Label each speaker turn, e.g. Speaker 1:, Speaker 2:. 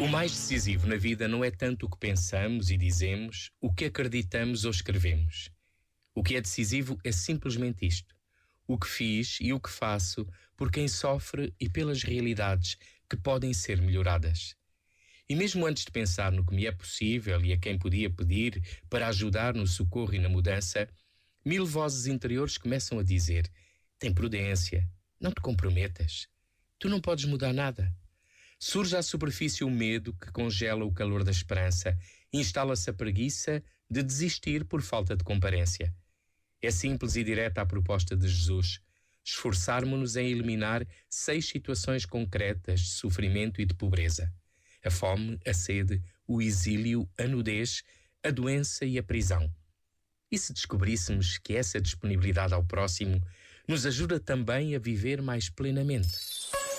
Speaker 1: O mais decisivo na vida não é tanto o que pensamos e dizemos, o que acreditamos ou escrevemos. O que é decisivo é simplesmente isto: o que fiz e o que faço por quem sofre e pelas realidades que podem ser melhoradas. E mesmo antes de pensar no que me é possível e a quem podia pedir para ajudar no socorro e na mudança, mil vozes interiores começam a dizer: tem prudência, não te comprometas tu não podes mudar nada. Surge à superfície o medo que congela o calor da esperança, instala-se a preguiça de desistir por falta de comparência. É simples e direta a proposta de Jesus. Esforçarmos-nos em eliminar seis situações concretas de sofrimento e de pobreza: a fome, a sede, o exílio, a nudez, a doença e a prisão. E se descobríssemos que essa disponibilidade ao próximo nos ajuda também a viver mais plenamente?